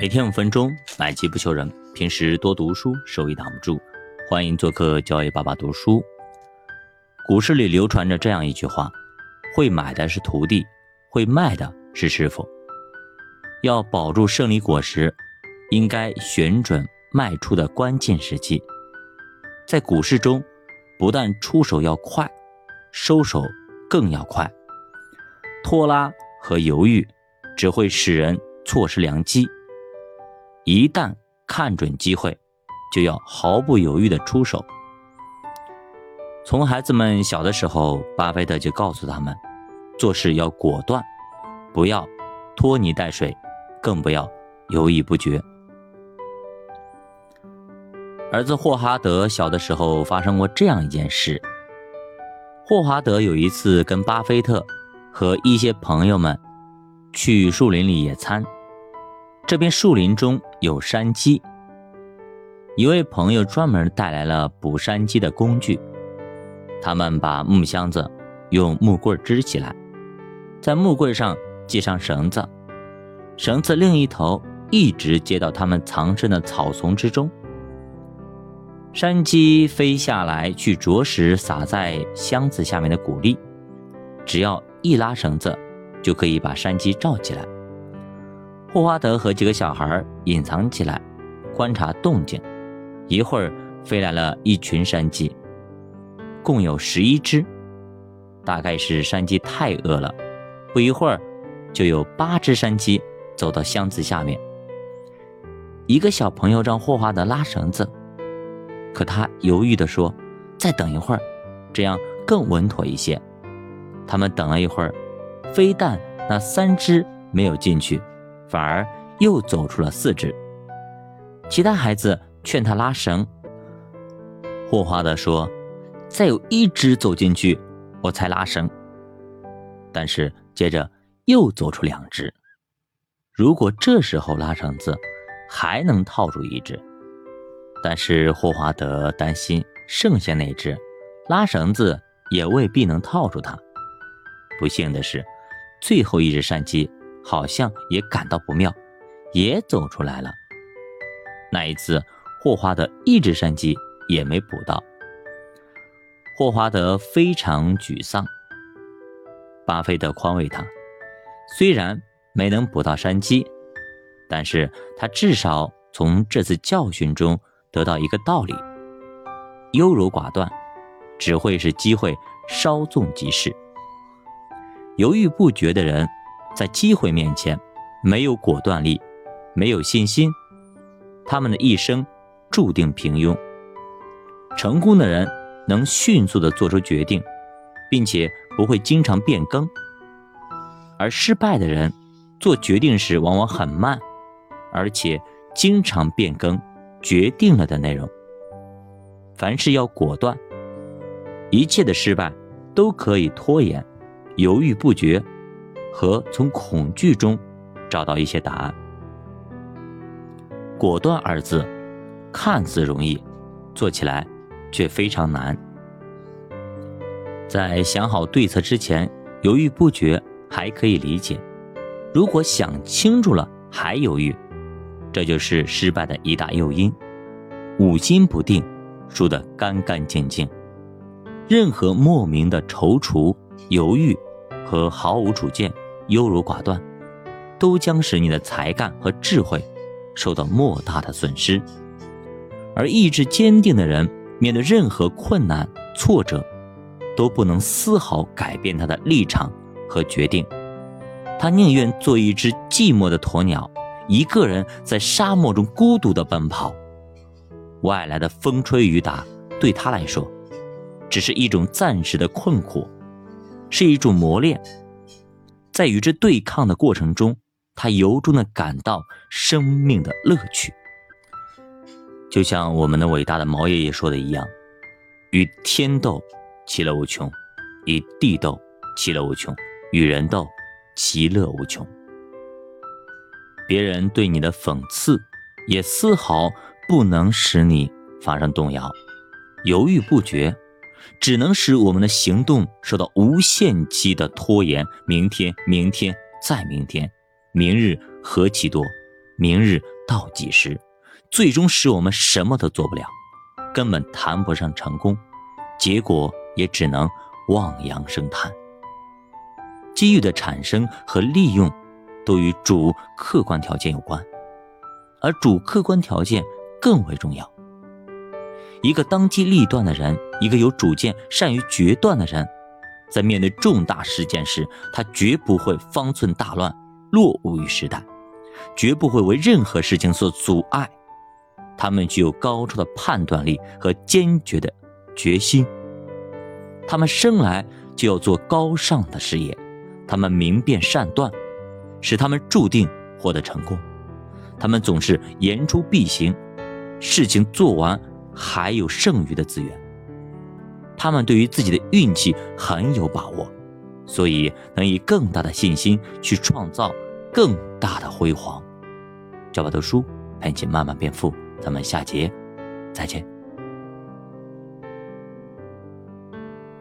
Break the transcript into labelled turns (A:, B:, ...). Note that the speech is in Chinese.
A: 每天五分钟，买机不求人。平时多读书，收益挡不住。欢迎做客教育爸爸读书。股市里流传着这样一句话：会买的是徒弟，会卖的是师傅。要保住胜利果实，应该选准卖出的关键时机。在股市中，不但出手要快，收手更要快。拖拉和犹豫只会使人错失良机。一旦看准机会，就要毫不犹豫的出手。从孩子们小的时候，巴菲特就告诉他们，做事要果断，不要拖泥带水，更不要犹豫不决。儿子霍华德小的时候发生过这样一件事：霍华德有一次跟巴菲特和一些朋友们去树林里野餐。这片树林中有山鸡，一位朋友专门带来了捕山鸡的工具。他们把木箱子用木棍支起来，在木棍上系上绳子，绳子另一头一直接到他们藏身的草丛之中。山鸡飞下来去啄食撒在箱子下面的谷粒，只要一拉绳子，就可以把山鸡罩起来。霍华德和几个小孩隐藏起来，观察动静。一会儿飞来了一群山鸡，共有十一只。大概是山鸡太饿了，不一会儿，就有八只山鸡走到箱子下面。一个小朋友让霍华德拉绳子，可他犹豫地说：“再等一会儿，这样更稳妥一些。”他们等了一会儿，非但那三只没有进去。反而又走出了四只，其他孩子劝他拉绳。霍华德说：“再有一只走进去，我才拉绳。”但是接着又走出两只。如果这时候拉绳子，还能套住一只。但是霍华德担心剩下那只，拉绳子也未必能套住它。不幸的是，最后一只山鸡。好像也感到不妙，也走出来了。那一次，霍华德一只山鸡也没捕到。霍华德非常沮丧。巴菲特宽慰他，虽然没能捕到山鸡，但是他至少从这次教训中得到一个道理：优柔寡断，只会使机会稍纵即逝。犹豫不决的人。在机会面前，没有果断力，没有信心，他们的一生注定平庸。成功的人能迅速地做出决定，并且不会经常变更；而失败的人做决定时往往很慢，而且经常变更决定了的内容。凡事要果断，一切的失败都可以拖延，犹豫不决。和从恐惧中找到一些答案。果断二字看似容易，做起来却非常难。在想好对策之前犹豫不决还可以理解，如果想清楚了还犹豫，这就是失败的一大诱因。五心不定，输得干干净净。任何莫名的踌躇、犹豫和毫无主见。优柔寡断，都将使你的才干和智慧受到莫大的损失。而意志坚定的人，面对任何困难挫折，都不能丝毫改变他的立场和决定。他宁愿做一只寂寞的鸵鸟，一个人在沙漠中孤独地奔跑。外来的风吹雨打对他来说，只是一种暂时的困苦，是一种磨练。在与之对抗的过程中，他由衷的感到生命的乐趣。就像我们的伟大的毛爷爷说的一样：“与天斗，其乐无穷；与地斗，其乐无穷；与人斗，其乐无穷。”别人对你的讽刺，也丝毫不能使你发生动摇、犹豫不决。只能使我们的行动受到无限期的拖延。明天，明天，再明天，明日何其多，明日倒计时，最终使我们什么都做不了，根本谈不上成功，结果也只能望洋生叹。机遇的产生和利用，都与主客观条件有关，而主客观条件更为重要。一个当机立断的人，一个有主见、善于决断的人，在面对重大事件时，他绝不会方寸大乱、落伍于时代，绝不会为任何事情所阻碍。他们具有高超的判断力和坚决的决心。他们生来就要做高尚的事业。他们明辨善断，使他们注定获得成功。他们总是言出必行，事情做完还有剩余的资源。他们对于自己的运气很有把握，所以能以更大的信心去创造更大的辉煌。教爸读书，陪你慢慢变富。咱们下节再见。